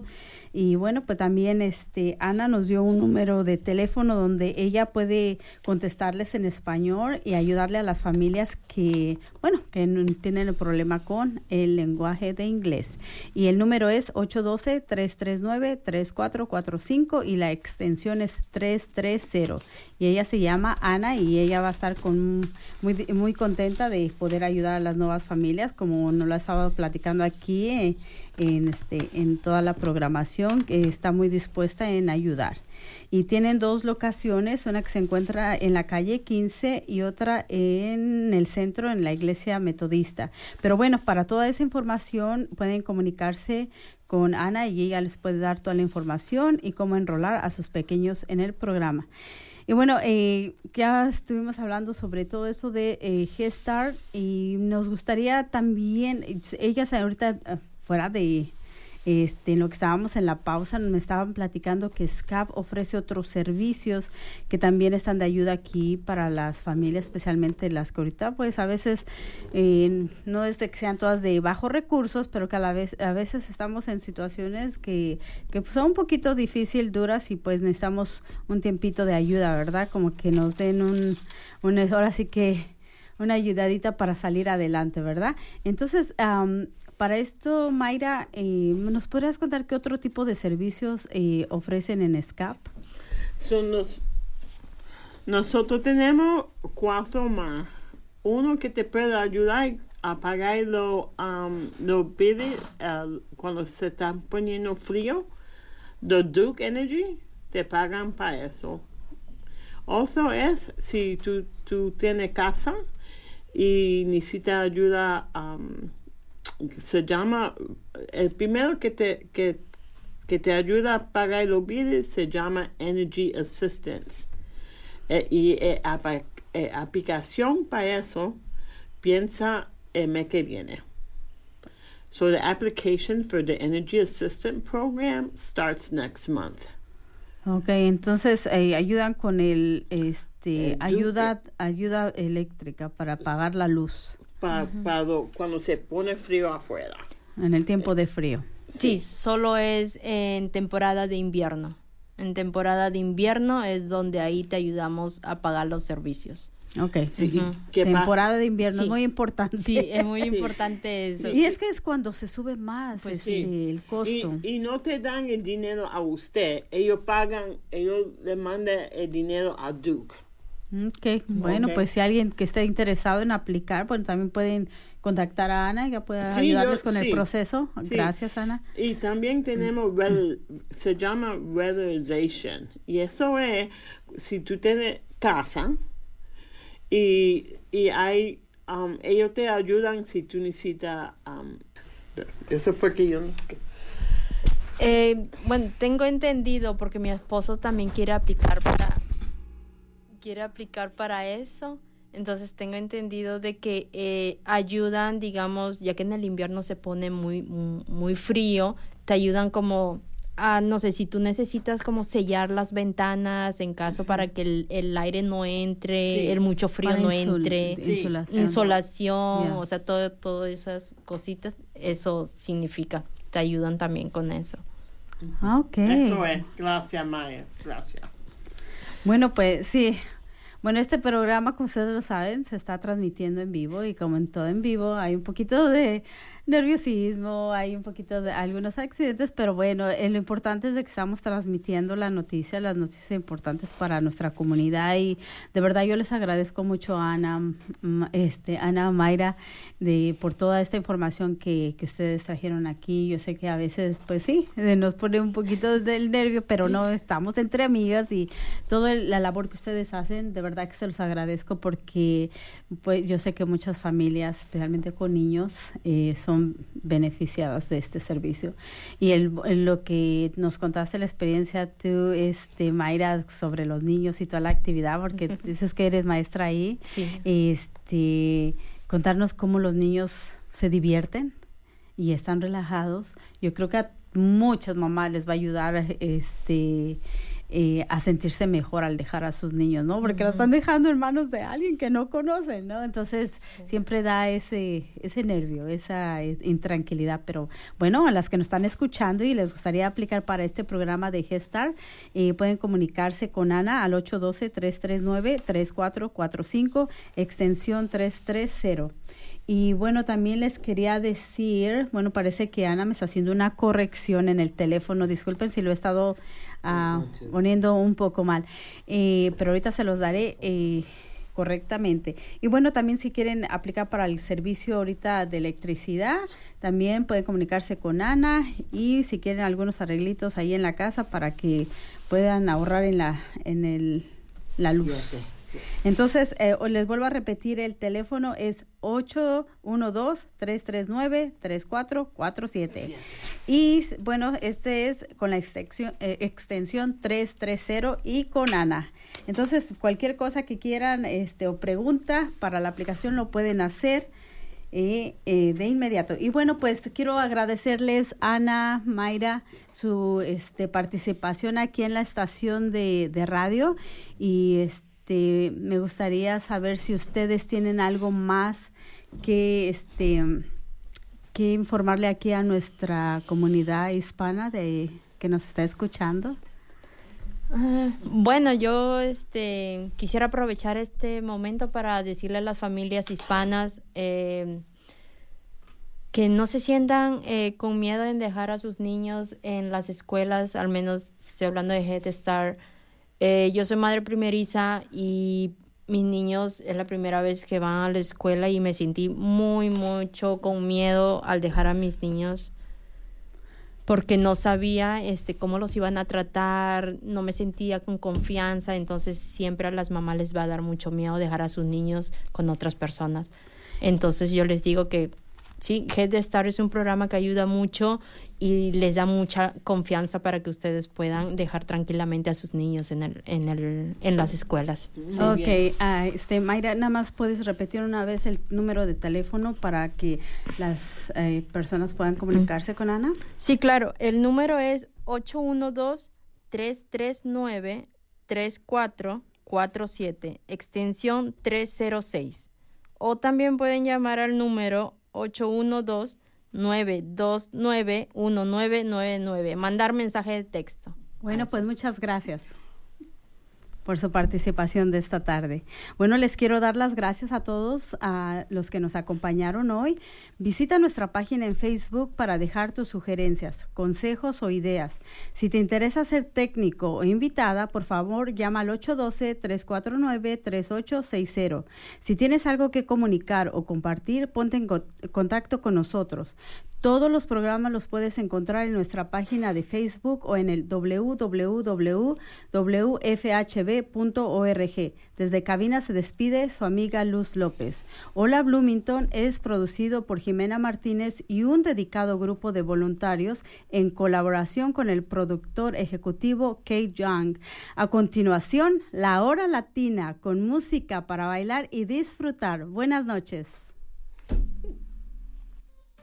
Y bueno, pues también este Ana nos dio un número de teléfono donde ella puede contestarles en español y ayudarle a las familias que, bueno, que tienen el problema con el lenguaje de inglés. Y el número es 812-339-3445 y la extensión es 330. Y ella se llama Ana y ella va a estar con muy, muy contenta de poder ayudar a las nuevas familias, como nos lo ha estado platicando aquí eh, en, este, en toda la programación, que está muy dispuesta en ayudar. Y tienen dos locaciones, una que se encuentra en la calle 15 y otra en el centro, en la iglesia metodista. Pero bueno, para toda esa información pueden comunicarse con Ana y ella les puede dar toda la información y cómo enrolar a sus pequeños en el programa. Y bueno, eh, ya estuvimos hablando sobre todo eso de eh, Gestar y nos gustaría también, ellas ahorita eh, fuera de este, en lo que estábamos en la pausa, me estaban platicando que SCAP ofrece otros servicios que también están de ayuda aquí para las familias, especialmente las que ahorita, pues a veces eh, no es de que sean todas de bajos recursos, pero que a la vez a veces estamos en situaciones que, que pues, son un poquito difícil, duras y pues necesitamos un tiempito de ayuda, ¿verdad? Como que nos den un, un ahora sí que una ayudadita para salir adelante, ¿verdad? Entonces, am, para esto, Mayra, eh, ¿nos podrías contar qué otro tipo de servicios eh, ofrecen en SCAP? Son los- nosotros tenemos cuatro más. Uno que te puede ayudar a pagar los los biles eh, cuando se está poniendo frío. The Duke Energy te pagan para eso. Otro es si tú, tú tienes casa y necesitas ayuda, um, se llama, el primero que te, que, que te ayuda a pagar los biles se llama Energy Assistance. Eh, y eh, apa- eh, aplicación para eso piensa el mes que viene. So the application for the Energy Assistance Program starts next month. Ok, entonces eh, ayudan con el, este, El ayuda, ayuda eléctrica para pagar la luz Pa- para cuando se pone frío afuera. en el tiempo de frío. Sí, solo es en temporada de invierno. En temporada de invierno es donde ahí te ayudamos a pagar los servicios. Ok, Ujú. ¿Qué pasa? temporada de invierno es Sí. muy importante. Sí, es muy importante eso. Y es que es cuando se sube más Pues este, sí. el costo. Y, y no te dan el dinero a usted. Ellos pagan, ellos le mandan el dinero a Duke. Ok, bueno, Ok. pues si alguien que esté interesado en aplicar, pues también pueden contactar a Ana, ella puede Sí, ayudarles yo- con el proceso. Sí. Gracias, Ana. Y también tenemos, weather- se llama weatherization. Y eso es, si tú tienes casa y, y hay, um, ellos te ayudan si tú necesitas, um, eso es porque yo no- Eh, bueno, tengo entendido porque mi esposo también quiere aplicar para quiere aplicar para eso. Entonces tengo entendido de que eh, ayudan, digamos, ya que en el invierno se pone muy mu- muy frío, te ayudan como ah, no sé, si tú necesitas como sellar las ventanas en caso para que el, el aire no entre, Sí. el mucho frío Para no insul- entre, Sí. insolación. o sea, todo, todas esas cositas, eso significa, te ayudan también con eso. Ah, ok. Eso es. Gracias, Maya. Gracias. Bueno, pues sí. Bueno, este programa, como ustedes lo saben, se está transmitiendo en vivo y como en todo en vivo hay un poquito de nerviosismo, hay un poquito de algunos accidentes, pero bueno, eh, lo importante es de que estamos transmitiendo la noticia, las noticias importantes para nuestra comunidad y de verdad yo les agradezco mucho a Ana, este, Ana Mayra de por toda esta información que, que ustedes trajeron aquí. Yo sé que a veces, pues sí, eh, nos pone un poquito del nervio, pero no, estamos entre amigas y toda la labor que ustedes hacen, de verdad que se los agradezco porque pues yo sé que muchas familias, especialmente con niños, eh, son beneficiadas de este servicio. Y el, el- lo que nos contaste la experiencia tú, este, Mayra, sobre los niños y toda la actividad, porque dices que eres maestra ahí, Sí. este, contarnos cómo los niños se divierten y están relajados. Yo creo que a muchas mamás les va a ayudar este eh, a sentirse mejor al dejar a sus niños, ¿no? Porque los están dejando en manos de alguien que no conocen, ¿no? Entonces siempre da ese ese nervio, esa eh, intranquilidad. Pero bueno, a las que nos están escuchando y les gustaría aplicar para este programa de Gestar, eh, pueden comunicarse con Ana al 812-339-3445, extensión 330. Y bueno, también les quería decir, bueno, parece que Ana me está haciendo una corrección en el teléfono. Disculpen si lo he estado ah, poniendo un poco mal, Eh, pero ahorita se los daré. eh, correctamente. Y bueno, también si quieren aplicar para el servicio ahorita de electricidad, también pueden comunicarse con Ana y si quieren algunos arreglitos ahí en la casa para que puedan ahorrar en la en el la luz. Entonces, eh, les vuelvo a repetir, el teléfono es 812-339-3447. Y s- bueno, este es con la extensión, eh, extensión 330 y con Ana. Entonces, cualquier cosa que quieran este, o pregunta para la aplicación lo pueden hacer. eh, eh, de inmediato. Y bueno, pues quiero agradecerles, Ana, Mayra, su este, participación aquí en la estación de, de radio. Y este, me gustaría saber si ustedes tienen algo más que, este, que informarle aquí a nuestra comunidad hispana de que nos está escuchando. Ah, Bueno, yo este, quisiera aprovechar este momento para decirle a las familias hispanas eh, que no se sientan eh, con miedo en dejar a sus niños en las escuelas, al menos estoy hablando de Head Start. Eh, yo soy madre primeriza y mis niños es la primera vez que van a la escuela y me sentí muy, mucho con miedo al dejar a mis niños porque no sabía este cómo los iban a tratar, no me sentía con confianza, entonces siempre a las mamás les va a dar mucho miedo dejar a sus niños con otras personas. Entonces yo les digo que sí, Head Start es un programa que ayuda mucho y les da mucha confianza para que ustedes puedan dejar tranquilamente a sus niños en el en el en las escuelas. ok, ah, este, Mayra, nada más puedes repetir una vez el número de teléfono para que las eh, personas puedan comunicarse con Ana. Sí, claro. El número es 812-339-3447, extensión 306. O también pueden llamar al número 812-929-1999. Mandar mensaje de texto. Bueno, pues muchas gracias por su participación de esta tarde. Bueno, les quiero dar las gracias a todos a los que nos acompañaron hoy. Visita nuestra página en Facebook para dejar tus sugerencias, consejos o ideas. Si te interesa ser técnico o invitada, por favor, llama al 812-349-3860. Si tienes algo que comunicar o compartir, ponte en co- contacto con nosotros. Todos los programas los puedes encontrar en nuestra página de Facebook o en el www.wfhb.org. Desde cabina se despide su amiga Luz López. Hola Bloomington es producido por Jimena Martínez y un dedicado grupo de voluntarios en colaboración con el productor ejecutivo Kate Young. A continuación, la hora latina con música para bailar y disfrutar. Buenas noches.